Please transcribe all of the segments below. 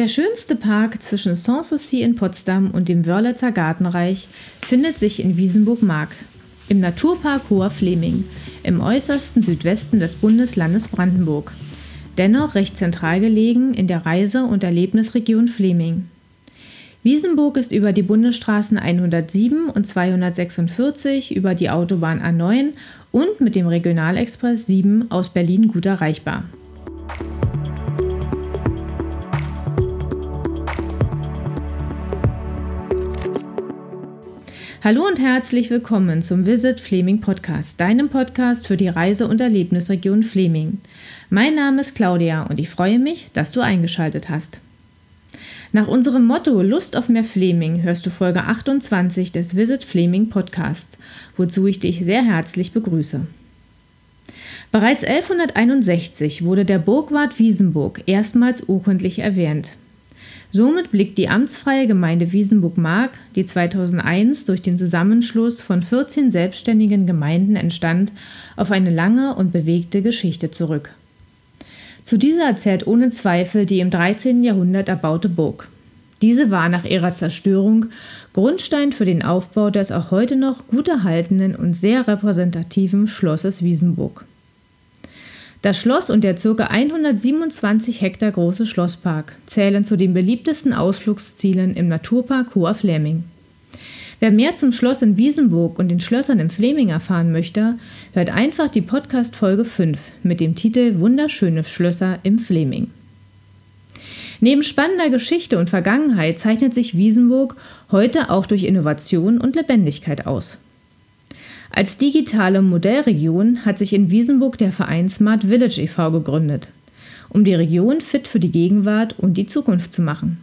Der schönste Park zwischen Sanssouci in Potsdam und dem Wörlitzer Gartenreich findet sich in Wiesenburg-Mark, im Naturpark Hoher Fleming, im äußersten Südwesten des Bundeslandes Brandenburg. Dennoch recht zentral gelegen in der Reise- und Erlebnisregion Fleming. Wiesenburg ist über die Bundesstraßen 107 und 246 über die Autobahn A9 und mit dem Regionalexpress 7 aus Berlin gut erreichbar. Hallo und herzlich willkommen zum Visit Fleming Podcast, deinem Podcast für die Reise- und Erlebnisregion Fleming. Mein Name ist Claudia und ich freue mich, dass du eingeschaltet hast. Nach unserem Motto Lust auf mehr Fleming hörst du Folge 28 des Visit Fleming Podcasts, wozu ich dich sehr herzlich begrüße. Bereits 1161 wurde der Burgwart Wiesenburg erstmals urkundlich erwähnt. Somit blickt die amtsfreie Gemeinde Wiesenburg-Mark, die 2001 durch den Zusammenschluss von 14 selbstständigen Gemeinden entstand, auf eine lange und bewegte Geschichte zurück. Zu dieser zählt ohne Zweifel die im 13. Jahrhundert erbaute Burg. Diese war nach ihrer Zerstörung Grundstein für den Aufbau des auch heute noch gut erhaltenen und sehr repräsentativen Schlosses Wiesenburg. Das Schloss und der ca. 127 Hektar große Schlosspark zählen zu den beliebtesten Ausflugszielen im Naturpark Hoher Fläming. Wer mehr zum Schloss in Wiesenburg und den Schlössern im Fläming erfahren möchte, hört einfach die Podcast Folge 5 mit dem Titel Wunderschöne Schlösser im Fläming. Neben spannender Geschichte und Vergangenheit zeichnet sich Wiesenburg heute auch durch Innovation und Lebendigkeit aus. Als digitale Modellregion hat sich in Wiesenburg der Verein Smart Village e.V. gegründet, um die Region fit für die Gegenwart und die Zukunft zu machen.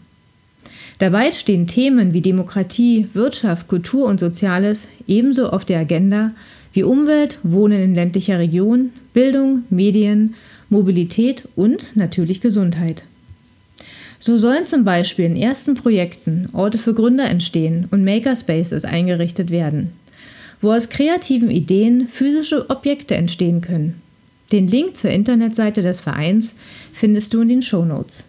Dabei stehen Themen wie Demokratie, Wirtschaft, Kultur und Soziales ebenso auf der Agenda wie Umwelt, Wohnen in ländlicher Region, Bildung, Medien, Mobilität und natürlich Gesundheit. So sollen zum Beispiel in ersten Projekten Orte für Gründer entstehen und Makerspaces eingerichtet werden wo aus kreativen Ideen physische Objekte entstehen können. Den Link zur Internetseite des Vereins findest du in den Shownotes.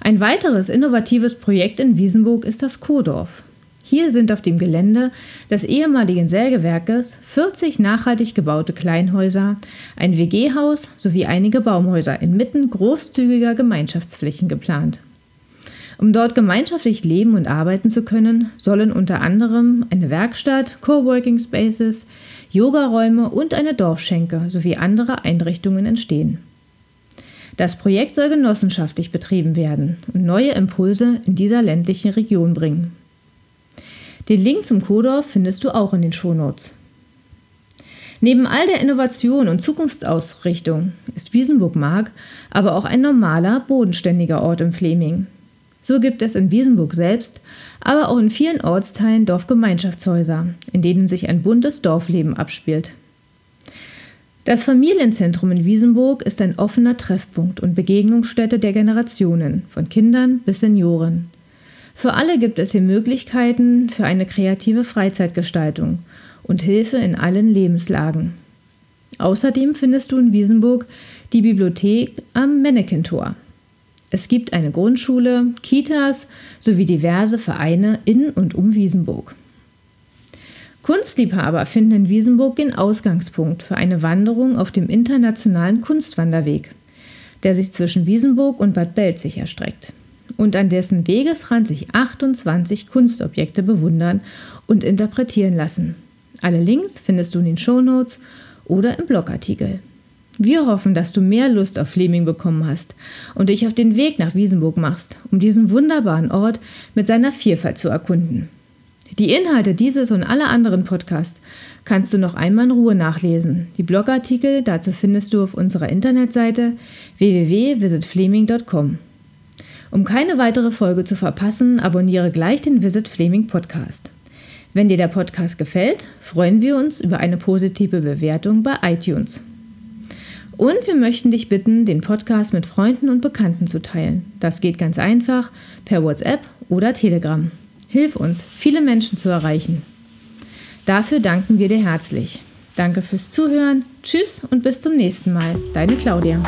Ein weiteres innovatives Projekt in Wiesenburg ist das Kodorf. Hier sind auf dem Gelände des ehemaligen Sägewerkes 40 nachhaltig gebaute Kleinhäuser, ein WG-Haus sowie einige Baumhäuser inmitten großzügiger Gemeinschaftsflächen geplant. Um dort gemeinschaftlich leben und arbeiten zu können, sollen unter anderem eine Werkstatt, Coworking Spaces, Yogaräume und eine Dorfschenke sowie andere Einrichtungen entstehen. Das Projekt soll genossenschaftlich betrieben werden und neue Impulse in dieser ländlichen Region bringen. Den Link zum Kodorf findest du auch in den Shownotes. Neben all der Innovation und Zukunftsausrichtung ist Wiesenburg-Mark aber auch ein normaler, bodenständiger Ort im Fleming, so gibt es in Wiesenburg selbst, aber auch in vielen Ortsteilen Dorfgemeinschaftshäuser, in denen sich ein buntes Dorfleben abspielt. Das Familienzentrum in Wiesenburg ist ein offener Treffpunkt und Begegnungsstätte der Generationen, von Kindern bis Senioren. Für alle gibt es hier Möglichkeiten für eine kreative Freizeitgestaltung und Hilfe in allen Lebenslagen. Außerdem findest du in Wiesenburg die Bibliothek am Mannequin-Tor. Es gibt eine Grundschule, Kitas sowie diverse Vereine in und um Wiesenburg. Kunstliebhaber finden in Wiesenburg den Ausgangspunkt für eine Wanderung auf dem internationalen Kunstwanderweg, der sich zwischen Wiesenburg und Bad Belzig erstreckt und an dessen Wegesrand sich 28 Kunstobjekte bewundern und interpretieren lassen. Alle Links findest du in den Shownotes oder im Blogartikel. Wir hoffen, dass du mehr Lust auf Fleming bekommen hast und dich auf den Weg nach Wiesenburg machst, um diesen wunderbaren Ort mit seiner Vielfalt zu erkunden. Die Inhalte dieses und aller anderen Podcasts kannst du noch einmal in Ruhe nachlesen. Die Blogartikel dazu findest du auf unserer Internetseite www.visitfleming.com. Um keine weitere Folge zu verpassen, abonniere gleich den Visit Fleming Podcast. Wenn dir der Podcast gefällt, freuen wir uns über eine positive Bewertung bei iTunes. Und wir möchten dich bitten, den Podcast mit Freunden und Bekannten zu teilen. Das geht ganz einfach per WhatsApp oder Telegram. Hilf uns, viele Menschen zu erreichen. Dafür danken wir dir herzlich. Danke fürs Zuhören. Tschüss und bis zum nächsten Mal. Deine Claudia.